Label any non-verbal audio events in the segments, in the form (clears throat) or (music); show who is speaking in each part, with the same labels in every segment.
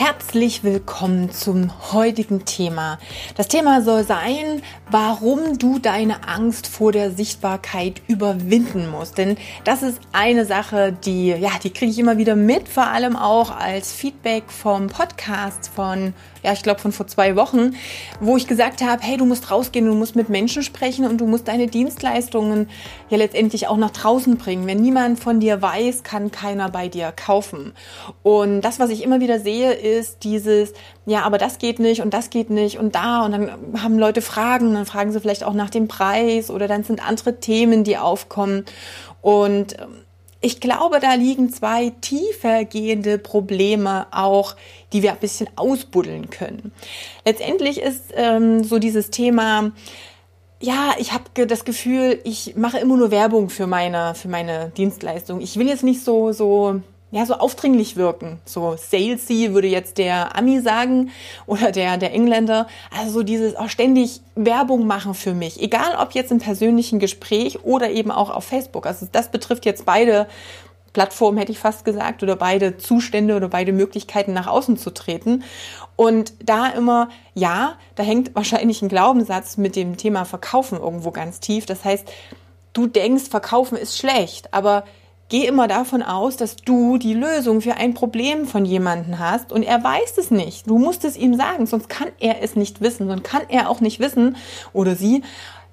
Speaker 1: Herzlich willkommen zum heutigen Thema. Das Thema soll sein, warum du deine Angst vor der Sichtbarkeit überwinden musst. Denn das ist eine Sache, die, ja, die kriege ich immer wieder mit, vor allem auch als Feedback vom Podcast von ja, ich glaube von vor zwei Wochen, wo ich gesagt habe, hey, du musst rausgehen, du musst mit Menschen sprechen und du musst deine Dienstleistungen ja letztendlich auch nach draußen bringen. Wenn niemand von dir weiß, kann keiner bei dir kaufen. Und das, was ich immer wieder sehe, ist dieses, ja, aber das geht nicht und das geht nicht und da und dann haben Leute Fragen, dann fragen sie vielleicht auch nach dem Preis oder dann sind andere Themen, die aufkommen und ähm, ich glaube, da liegen zwei tiefer gehende Probleme auch, die wir ein bisschen ausbuddeln können. Letztendlich ist ähm, so dieses Thema, ja, ich habe das Gefühl, ich mache immer nur Werbung für meine, für meine Dienstleistung. Ich will jetzt nicht so, so ja, so aufdringlich wirken. So salesy würde jetzt der Ami sagen oder der, der Engländer. Also so dieses auch ständig Werbung machen für mich. Egal ob jetzt im persönlichen Gespräch oder eben auch auf Facebook. Also das betrifft jetzt beide Plattformen, hätte ich fast gesagt, oder beide Zustände oder beide Möglichkeiten nach außen zu treten. Und da immer, ja, da hängt wahrscheinlich ein Glaubenssatz mit dem Thema Verkaufen irgendwo ganz tief. Das heißt, du denkst, Verkaufen ist schlecht, aber Geh immer davon aus, dass du die Lösung für ein Problem von jemandem hast und er weiß es nicht. Du musst es ihm sagen, sonst kann er es nicht wissen. Sonst kann er auch nicht wissen oder sie,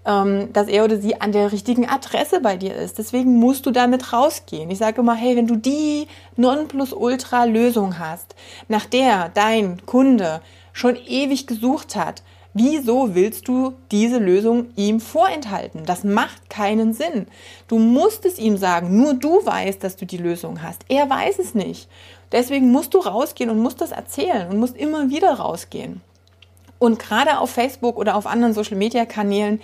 Speaker 1: ähm, dass er oder sie an der richtigen Adresse bei dir ist. Deswegen musst du damit rausgehen. Ich sage immer, hey, wenn du die Nonplusultra-Lösung hast, nach der dein Kunde schon ewig gesucht hat, Wieso willst du diese Lösung ihm vorenthalten? Das macht keinen Sinn. Du musst es ihm sagen. Nur du weißt, dass du die Lösung hast. Er weiß es nicht. Deswegen musst du rausgehen und musst das erzählen und musst immer wieder rausgehen. Und gerade auf Facebook oder auf anderen Social-Media-Kanälen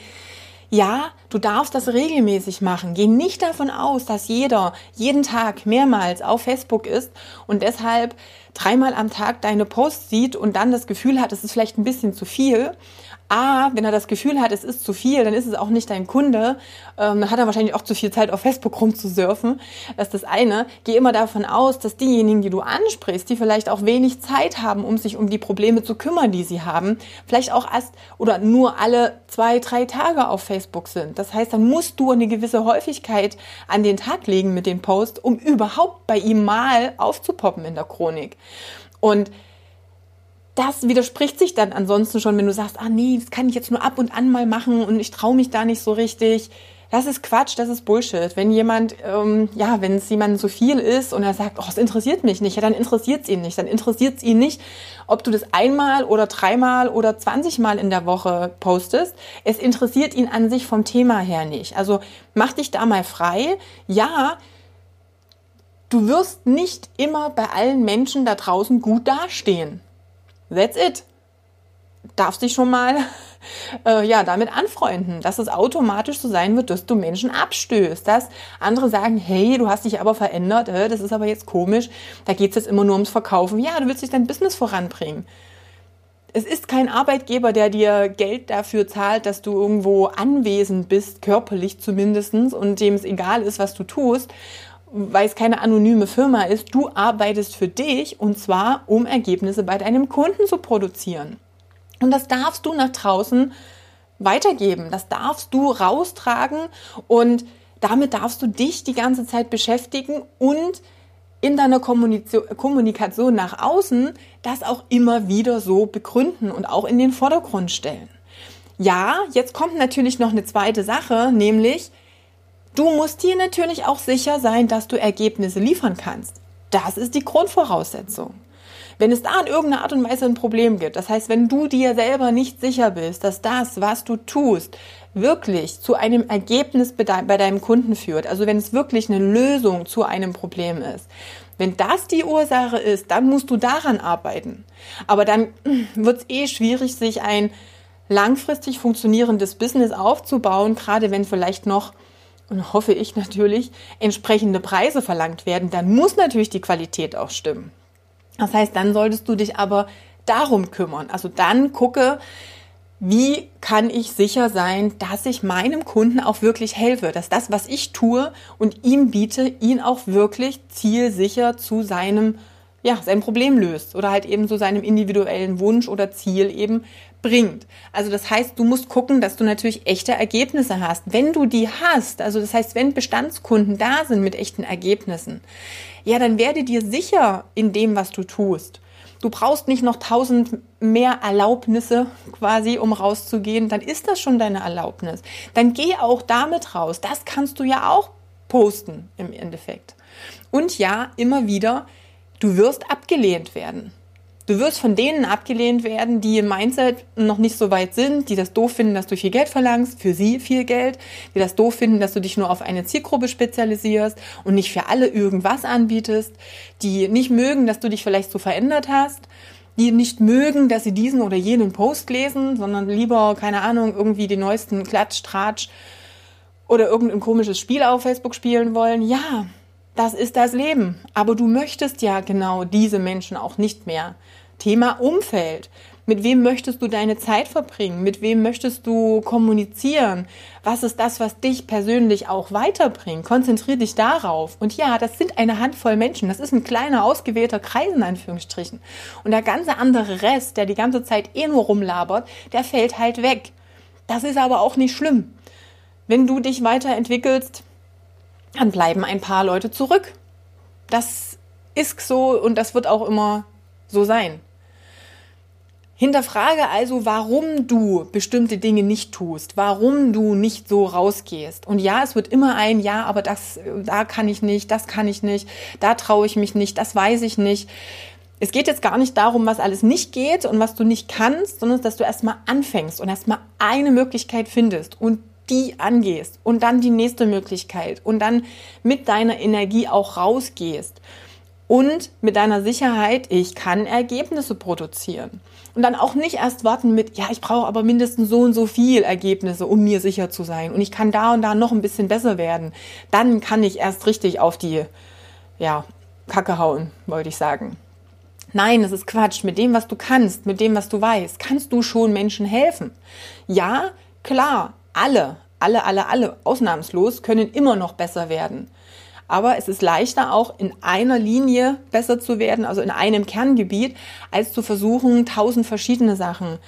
Speaker 1: ja, du darfst das regelmäßig machen. Geh nicht davon aus, dass jeder jeden Tag mehrmals auf Facebook ist und deshalb dreimal am Tag deine Posts sieht und dann das Gefühl hat, es ist vielleicht ein bisschen zu viel, A, wenn er das Gefühl hat, es ist zu viel, dann ist es auch nicht dein Kunde. Ähm, dann hat er wahrscheinlich auch zu viel Zeit auf Facebook rumzusurfen. Das ist das eine. Geh immer davon aus, dass diejenigen, die du ansprichst, die vielleicht auch wenig Zeit haben, um sich um die Probleme zu kümmern, die sie haben, vielleicht auch erst oder nur alle zwei, drei Tage auf Facebook sind. Das heißt, dann musst du eine gewisse Häufigkeit an den Tag legen mit dem Post, um überhaupt bei ihm mal aufzupoppen in der Chronik. Und das widerspricht sich dann ansonsten schon, wenn du sagst, ah nee, das kann ich jetzt nur ab und an mal machen und ich traue mich da nicht so richtig. Das ist Quatsch, das ist Bullshit. Wenn jemand, ähm, ja, wenn es jemandem zu viel ist und er sagt, oh, es interessiert mich nicht, ja, dann interessiert es ihn nicht. Dann interessiert es ihn nicht, ob du das einmal oder dreimal oder zwanzigmal in der Woche postest. Es interessiert ihn an sich vom Thema her nicht. Also mach dich da mal frei. Ja, du wirst nicht immer bei allen Menschen da draußen gut dastehen. That's it. Darfst dich schon mal (laughs) äh, ja, damit anfreunden, dass es automatisch so sein wird, dass du Menschen abstößt. Dass andere sagen, hey, du hast dich aber verändert, äh, das ist aber jetzt komisch, da geht es jetzt immer nur ums Verkaufen. Ja, du willst dich dein Business voranbringen. Es ist kein Arbeitgeber, der dir Geld dafür zahlt, dass du irgendwo anwesend bist, körperlich zumindestens und dem es egal ist, was du tust, weil es keine anonyme Firma ist, du arbeitest für dich und zwar, um Ergebnisse bei deinem Kunden zu produzieren. Und das darfst du nach draußen weitergeben, das darfst du raustragen und damit darfst du dich die ganze Zeit beschäftigen und in deiner Kommunikation nach außen das auch immer wieder so begründen und auch in den Vordergrund stellen. Ja, jetzt kommt natürlich noch eine zweite Sache, nämlich Du musst dir natürlich auch sicher sein, dass du Ergebnisse liefern kannst. Das ist die Grundvoraussetzung. Wenn es da in irgendeiner Art und Weise ein Problem gibt, das heißt, wenn du dir selber nicht sicher bist, dass das, was du tust, wirklich zu einem Ergebnis bei deinem Kunden führt, also wenn es wirklich eine Lösung zu einem Problem ist, wenn das die Ursache ist, dann musst du daran arbeiten. Aber dann (clears throat) wird es eh schwierig, sich ein langfristig funktionierendes Business aufzubauen, gerade wenn vielleicht noch und hoffe ich natürlich, entsprechende Preise verlangt werden, dann muss natürlich die Qualität auch stimmen. Das heißt, dann solltest du dich aber darum kümmern. Also dann gucke, wie kann ich sicher sein, dass ich meinem Kunden auch wirklich helfe, dass das, was ich tue und ihm biete, ihn auch wirklich zielsicher zu seinem, ja, sein Problem löst oder halt eben zu seinem individuellen Wunsch oder Ziel eben bringt. Also das heißt, du musst gucken, dass du natürlich echte Ergebnisse hast. Wenn du die hast, also das heißt, wenn Bestandskunden da sind mit echten Ergebnissen, ja, dann werde dir sicher in dem, was du tust. Du brauchst nicht noch tausend mehr Erlaubnisse quasi, um rauszugehen. Dann ist das schon deine Erlaubnis. Dann geh auch damit raus. Das kannst du ja auch posten im Endeffekt. Und ja, immer wieder, du wirst abgelehnt werden. Du wirst von denen abgelehnt werden, die im Mindset noch nicht so weit sind, die das doof finden, dass du viel Geld verlangst, für sie viel Geld, die das doof finden, dass du dich nur auf eine Zielgruppe spezialisierst und nicht für alle irgendwas anbietest, die nicht mögen, dass du dich vielleicht so verändert hast, die nicht mögen, dass sie diesen oder jenen Post lesen, sondern lieber, keine Ahnung, irgendwie die neuesten Klatsch, Tratsch oder irgendein komisches Spiel auf Facebook spielen wollen. Ja, das ist das Leben. Aber du möchtest ja genau diese Menschen auch nicht mehr. Thema Umfeld. Mit wem möchtest du deine Zeit verbringen? Mit wem möchtest du kommunizieren? Was ist das, was dich persönlich auch weiterbringt? Konzentrier dich darauf. Und ja, das sind eine Handvoll Menschen. Das ist ein kleiner, ausgewählter Kreis in Anführungsstrichen. Und der ganze andere Rest, der die ganze Zeit eh nur rumlabert, der fällt halt weg. Das ist aber auch nicht schlimm. Wenn du dich weiterentwickelst, dann bleiben ein paar Leute zurück. Das ist so und das wird auch immer so sein. Hinterfrage also, warum du bestimmte Dinge nicht tust, warum du nicht so rausgehst. Und ja, es wird immer ein Ja, aber das, da kann ich nicht, das kann ich nicht, da traue ich mich nicht, das weiß ich nicht. Es geht jetzt gar nicht darum, was alles nicht geht und was du nicht kannst, sondern dass du erstmal anfängst und erstmal eine Möglichkeit findest und die angehst und dann die nächste Möglichkeit und dann mit deiner Energie auch rausgehst und mit deiner Sicherheit, ich kann Ergebnisse produzieren. Und dann auch nicht erst warten mit, ja, ich brauche aber mindestens so und so viel Ergebnisse, um mir sicher zu sein. Und ich kann da und da noch ein bisschen besser werden. Dann kann ich erst richtig auf die, ja, Kacke hauen, wollte ich sagen. Nein, das ist Quatsch. Mit dem, was du kannst, mit dem, was du weißt, kannst du schon Menschen helfen. Ja, klar, alle, alle, alle, alle, ausnahmslos, können immer noch besser werden. Aber es ist leichter auch in einer Linie besser zu werden, also in einem Kerngebiet, als zu versuchen, tausend verschiedene Sachen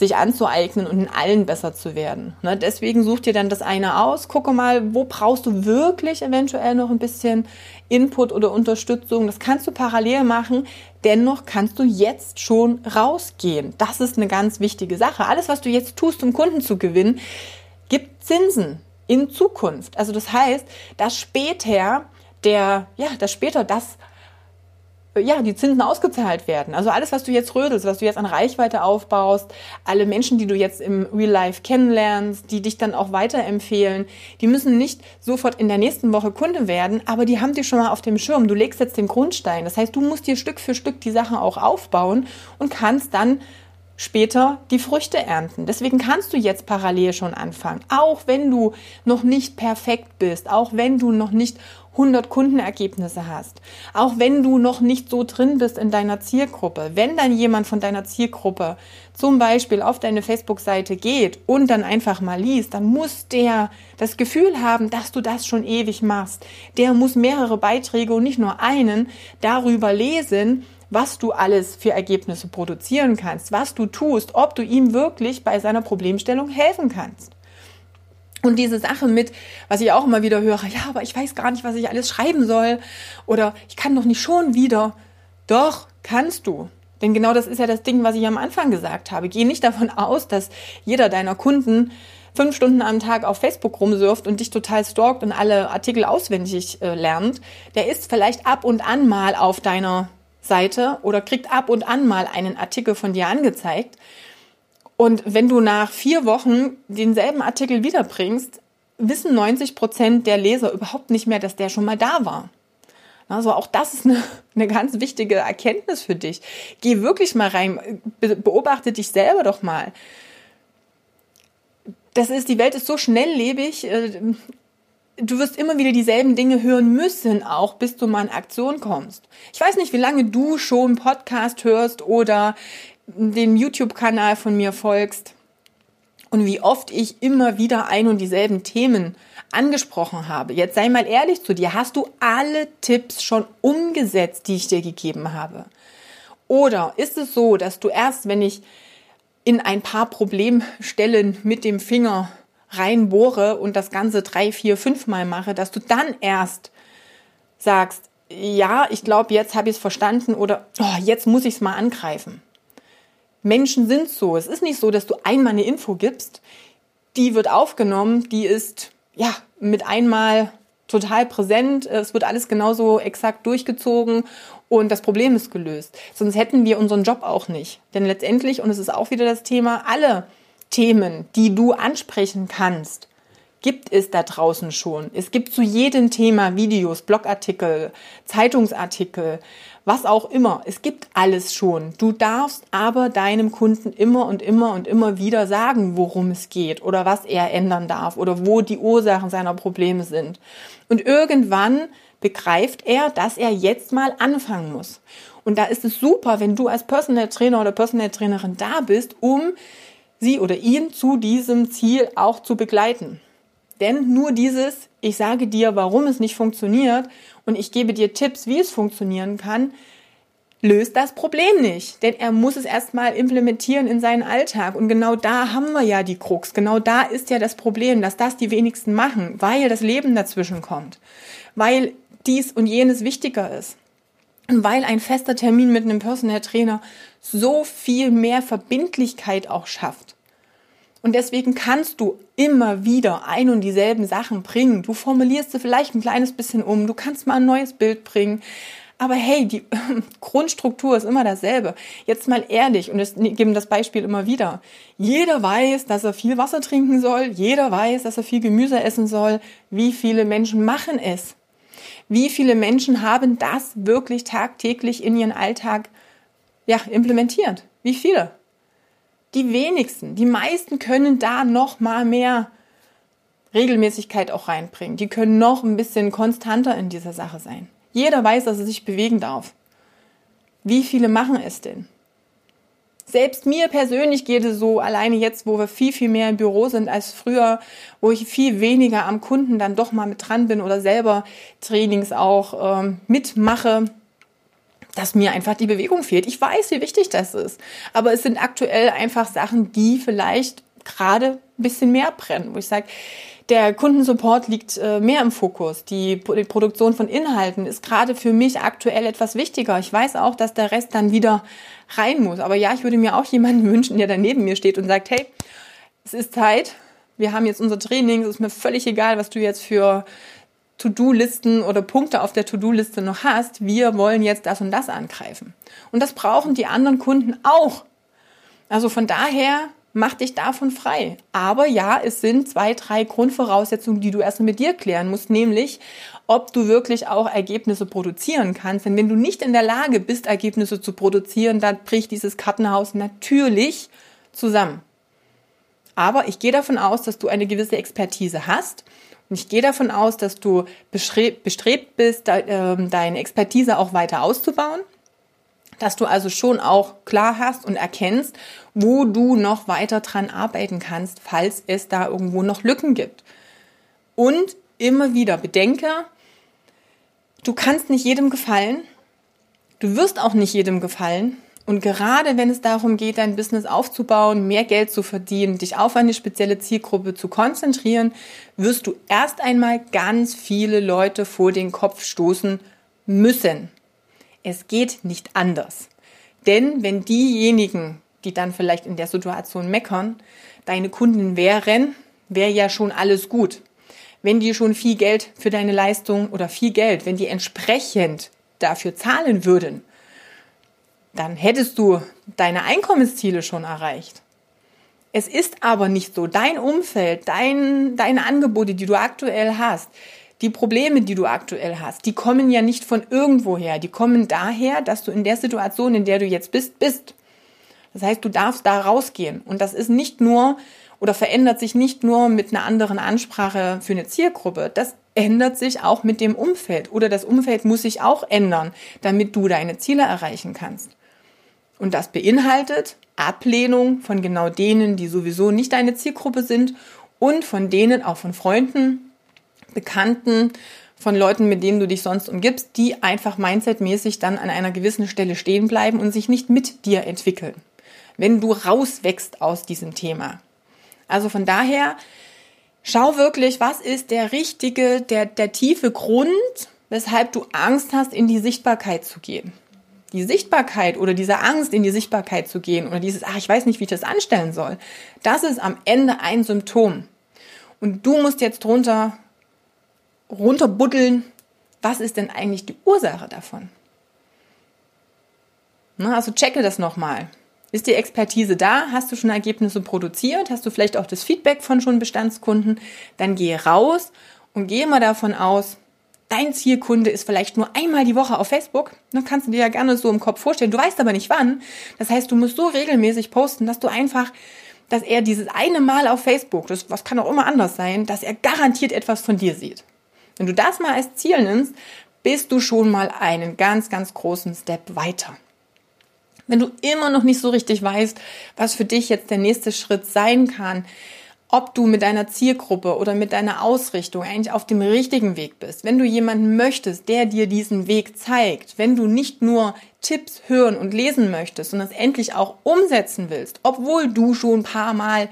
Speaker 1: sich anzueignen und in allen besser zu werden. Ne? Deswegen such dir dann das eine aus, gucke mal, wo brauchst du wirklich eventuell noch ein bisschen Input oder Unterstützung. Das kannst du parallel machen. Dennoch kannst du jetzt schon rausgehen. Das ist eine ganz wichtige Sache. Alles, was du jetzt tust, um Kunden zu gewinnen, gibt Zinsen in Zukunft. Also das heißt, dass später der, ja, dass später das ja, die Zinsen ausgezahlt werden. Also alles, was du jetzt rödelst, was du jetzt an Reichweite aufbaust, alle Menschen, die du jetzt im Real Life kennenlernst, die dich dann auch weiterempfehlen, die müssen nicht sofort in der nächsten Woche Kunde werden, aber die haben dich schon mal auf dem Schirm. Du legst jetzt den Grundstein. Das heißt, du musst dir Stück für Stück die Sachen auch aufbauen und kannst dann später die Früchte ernten. Deswegen kannst du jetzt parallel schon anfangen. Auch wenn du noch nicht perfekt bist, auch wenn du noch nicht 100 Kundenergebnisse hast, auch wenn du noch nicht so drin bist in deiner Zielgruppe, wenn dann jemand von deiner Zielgruppe zum Beispiel auf deine Facebook-Seite geht und dann einfach mal liest, dann muss der das Gefühl haben, dass du das schon ewig machst. Der muss mehrere Beiträge und nicht nur einen darüber lesen, was du alles für Ergebnisse produzieren kannst, was du tust, ob du ihm wirklich bei seiner Problemstellung helfen kannst. Und diese Sache mit, was ich auch immer wieder höre, ja, aber ich weiß gar nicht, was ich alles schreiben soll oder ich kann doch nicht schon wieder. Doch, kannst du. Denn genau das ist ja das Ding, was ich am Anfang gesagt habe. Geh nicht davon aus, dass jeder deiner Kunden fünf Stunden am Tag auf Facebook rumsurft und dich total stalkt und alle Artikel auswendig äh, lernt. Der ist vielleicht ab und an mal auf deiner Seite oder kriegt ab und an mal einen Artikel von dir angezeigt. Und wenn du nach vier Wochen denselben Artikel wiederbringst, wissen 90 Prozent der Leser überhaupt nicht mehr, dass der schon mal da war. Also auch das ist eine, (laughs) eine ganz wichtige Erkenntnis für dich. Geh wirklich mal rein, beobachte dich selber doch mal. Das ist, die Welt ist so schnelllebig. Du wirst immer wieder dieselben Dinge hören müssen, auch bis du mal in Aktion kommst. Ich weiß nicht, wie lange du schon Podcast hörst oder den YouTube-Kanal von mir folgst und wie oft ich immer wieder ein und dieselben Themen angesprochen habe. Jetzt sei mal ehrlich zu dir, hast du alle Tipps schon umgesetzt, die ich dir gegeben habe? Oder ist es so, dass du erst, wenn ich in ein paar Problemstellen mit dem Finger reinbohre und das Ganze drei, vier, fünf Mal mache, dass du dann erst sagst, ja, ich glaube, jetzt habe ich es verstanden oder oh, jetzt muss ich es mal angreifen. Menschen sind so. Es ist nicht so, dass du einmal eine Info gibst, die wird aufgenommen, die ist ja mit einmal total präsent. Es wird alles genauso exakt durchgezogen und das Problem ist gelöst. Sonst hätten wir unseren Job auch nicht. Denn letztendlich, und es ist auch wieder das Thema, alle Themen, die du ansprechen kannst, gibt es da draußen schon. Es gibt zu jedem Thema Videos, Blogartikel, Zeitungsartikel, was auch immer. Es gibt alles schon. Du darfst aber deinem Kunden immer und immer und immer wieder sagen, worum es geht oder was er ändern darf oder wo die Ursachen seiner Probleme sind. Und irgendwann begreift er, dass er jetzt mal anfangen muss. Und da ist es super, wenn du als Personal Trainer oder Personal Trainerin da bist, um sie oder ihn zu diesem Ziel auch zu begleiten. Denn nur dieses, ich sage dir, warum es nicht funktioniert und ich gebe dir Tipps, wie es funktionieren kann, löst das Problem nicht. Denn er muss es erstmal implementieren in seinen Alltag. Und genau da haben wir ja die Krux. Genau da ist ja das Problem, dass das die wenigsten machen, weil das Leben dazwischen kommt. Weil dies und jenes wichtiger ist. Und weil ein fester Termin mit einem Personal Trainer so viel mehr Verbindlichkeit auch schafft. Und deswegen kannst du immer wieder ein und dieselben Sachen bringen. Du formulierst sie vielleicht ein kleines bisschen um, du kannst mal ein neues Bild bringen. Aber hey, die (laughs) Grundstruktur ist immer dasselbe. Jetzt mal ehrlich, und wir geben das Beispiel immer wieder. Jeder weiß, dass er viel Wasser trinken soll. Jeder weiß, dass er viel Gemüse essen soll. Wie viele Menschen machen es? Wie viele Menschen haben das wirklich tagtäglich in ihren Alltag ja, implementiert? Wie viele? Die wenigsten. Die meisten können da noch mal mehr Regelmäßigkeit auch reinbringen. Die können noch ein bisschen konstanter in dieser Sache sein. Jeder weiß, dass er sich bewegen darf. Wie viele machen es denn? Selbst mir persönlich geht es so, alleine jetzt, wo wir viel, viel mehr im Büro sind als früher, wo ich viel weniger am Kunden dann doch mal mit dran bin oder selber Trainings auch ähm, mitmache, dass mir einfach die Bewegung fehlt. Ich weiß, wie wichtig das ist. Aber es sind aktuell einfach Sachen, die vielleicht gerade ein bisschen mehr brennen, wo ich sage, der Kundensupport liegt äh, mehr im Fokus. Die, Produktion von Inhalten ist gerade für mich aktuell etwas wichtiger. Ich weiß auch, dass der Rest dann wieder rein muss. Aber ja, ich würde mir auch jemanden (laughs) wünschen, der da neben mir steht und sagt, hey, es ist Zeit. Wir haben jetzt unser Training. Es ist mir völlig egal, was du jetzt für To-Do-Listen oder Punkte auf der To-Do-Liste noch hast. Wir wollen jetzt das und das angreifen. Und das brauchen die anderen Kunden auch. Also von daher mach dich davon frei. Aber ja, es sind zwei, drei Grundvoraussetzungen, die du erstmal mit dir klären musst, nämlich ob du wirklich auch Ergebnisse produzieren kannst. Denn wenn du nicht in der Lage bist, Ergebnisse zu produzieren, dann bricht dieses Kartenhaus natürlich zusammen. Aber ich gehe davon aus, dass du eine gewisse Expertise hast. Und ich gehe davon aus, dass du bestrebt bist, ähm, deine Expertise auch weiter auszubauen dass du also schon auch klar hast und erkennst, wo du noch weiter dran arbeiten kannst, falls es da irgendwo noch Lücken gibt. Und immer wieder bedenke, du kannst nicht jedem gefallen, du wirst auch nicht jedem gefallen. Und gerade wenn es darum geht, dein Business aufzubauen, mehr Geld zu verdienen, dich auf eine spezielle Zielgruppe zu konzentrieren, wirst du erst einmal ganz viele Leute vor den Kopf stoßen müssen. Es geht nicht anders. Denn wenn diejenigen, die dann vielleicht in der Situation meckern, deine Kunden wären, wäre ja schon alles gut. Wenn die schon viel Geld für deine Leistung oder viel Geld, wenn die entsprechend dafür zahlen würden, dann hättest du deine Einkommensziele schon erreicht. Es ist aber nicht so. Dein Umfeld, dein, deine Angebote, die du aktuell hast, die Probleme, die du aktuell hast, die kommen ja nicht von irgendwoher. Die kommen daher, dass du in der Situation, in der du jetzt bist, bist. Das heißt, du darfst da rausgehen. Und das ist nicht nur oder verändert sich nicht nur mit einer anderen Ansprache für eine Zielgruppe. Das ändert sich auch mit dem Umfeld oder das Umfeld muss sich auch ändern, damit du deine Ziele erreichen kannst. Und das beinhaltet Ablehnung von genau denen, die sowieso nicht deine Zielgruppe sind und von denen, auch von Freunden, Bekannten, von Leuten, mit denen du dich sonst umgibst, die einfach mindsetmäßig dann an einer gewissen Stelle stehen bleiben und sich nicht mit dir entwickeln. Wenn du rauswächst aus diesem Thema. Also von daher, schau wirklich, was ist der richtige, der, der tiefe Grund, weshalb du Angst hast, in die Sichtbarkeit zu gehen. Die Sichtbarkeit oder diese Angst, in die Sichtbarkeit zu gehen oder dieses, ach, ich weiß nicht, wie ich das anstellen soll, das ist am Ende ein Symptom. Und du musst jetzt drunter runterbuddeln, was ist denn eigentlich die Ursache davon? Na, also checke das nochmal. Ist die Expertise da? Hast du schon Ergebnisse produziert? Hast du vielleicht auch das Feedback von schon Bestandskunden? Dann gehe raus und gehe mal davon aus, dein Zielkunde ist vielleicht nur einmal die Woche auf Facebook. Dann kannst du dir ja gerne so im Kopf vorstellen. Du weißt aber nicht wann. Das heißt, du musst so regelmäßig posten, dass du einfach, dass er dieses eine Mal auf Facebook, das was kann auch immer anders sein, dass er garantiert etwas von dir sieht. Wenn du das mal als Ziel nimmst, bist du schon mal einen ganz, ganz großen Step weiter. Wenn du immer noch nicht so richtig weißt, was für dich jetzt der nächste Schritt sein kann, ob du mit deiner Zielgruppe oder mit deiner Ausrichtung eigentlich auf dem richtigen Weg bist, wenn du jemanden möchtest, der dir diesen Weg zeigt, wenn du nicht nur Tipps hören und lesen möchtest, sondern es endlich auch umsetzen willst, obwohl du schon ein paar Mal,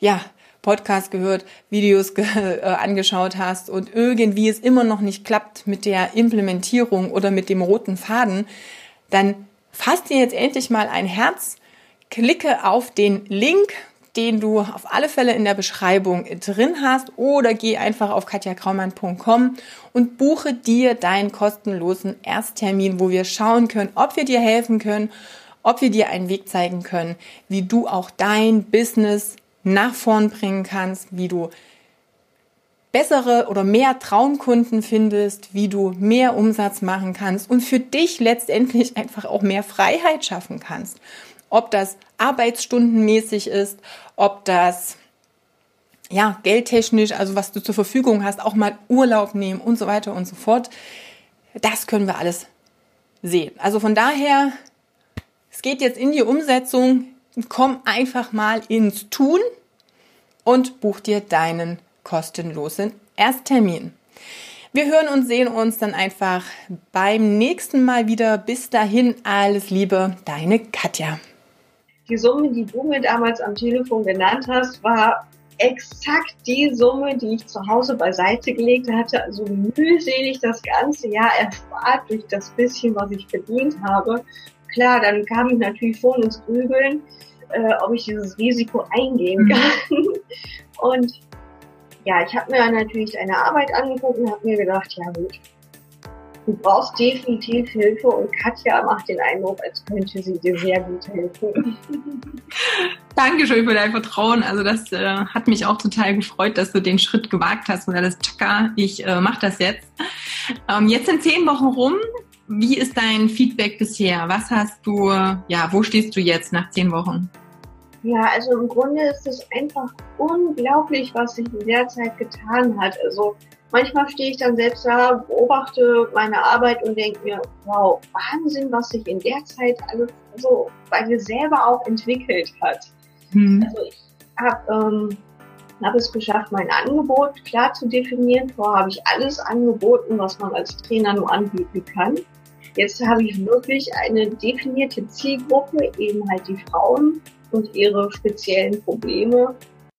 Speaker 1: ja, Podcast gehört, Videos ge äh, angeschaut hast und irgendwie es immer noch nicht klappt mit der Implementierung oder mit dem roten Faden, dann fass dir jetzt endlich mal ein Herz, klicke auf den Link, den du auf alle Fälle in der Beschreibung drin hast oder geh einfach auf katjakraumann.com und buche dir deinen kostenlosen Ersttermin, wo wir schauen können, ob wir dir helfen können, ob wir dir einen Weg zeigen können, wie du auch dein Business nach vorn bringen kannst, wie du bessere oder mehr Traumkunden findest, wie du mehr Umsatz machen kannst und für dich letztendlich einfach auch mehr Freiheit schaffen kannst. Ob das arbeitsstundenmäßig ist, ob das ja, geldtechnisch, also was du zur Verfügung hast, auch mal Urlaub nehmen und so weiter und so fort. Das können wir alles sehen. Also von daher, es geht jetzt in die Umsetzung komm einfach mal ins Tun und buch dir deinen kostenlosen Ersttermin. Wir hören und sehen uns dann einfach beim nächsten Mal wieder. Bis dahin alles Liebe, deine Katja.
Speaker 2: Die Summe, die du mir damals am Telefon genannt hast, war exakt die Summe, die ich zu Hause beiseite gelegt hatte. Also mühselig das ganze Jahr erspart durch das bisschen, was ich verdient habe klar, dann kam ich natürlich schon ins Grübeln, äh, ob ich dieses Risiko eingehen mhm. kann. Und ja, ich habe mir natürlich deine Arbeit angeguckt und habe mir gedacht, ja gut, du brauchst definitiv Hilfe und Katja macht den Eindruck, als könnte sie dir sehr gut helfen. (laughs)
Speaker 1: Dankeschön für dein Vertrauen. Also das äh, hat mich auch total gefreut, dass du den Schritt gewagt hast und alles, tschakka, ich äh, mache das jetzt. Ähm, jetzt sind zehn Wochen rum. Wie ist dein Feedback bisher? Was hast du, ja, wo stehst du jetzt nach zehn Wochen?
Speaker 2: Ja, also im Grunde ist es einfach unglaublich, was sich in der Zeit getan hat. Also manchmal stehe ich dann selbst da, beobachte meine Arbeit und denke mir, wow, Wahnsinn, was sich in der Zeit alles so bei mir selber auch entwickelt hat. Hm. Also ich habe ähm, habe es geschafft, mein Angebot klar zu definieren. Vorher habe ich alles angeboten, was man als Trainer nur anbieten kann. Jetzt habe ich wirklich eine definierte Zielgruppe, eben halt die Frauen und ihre speziellen Probleme.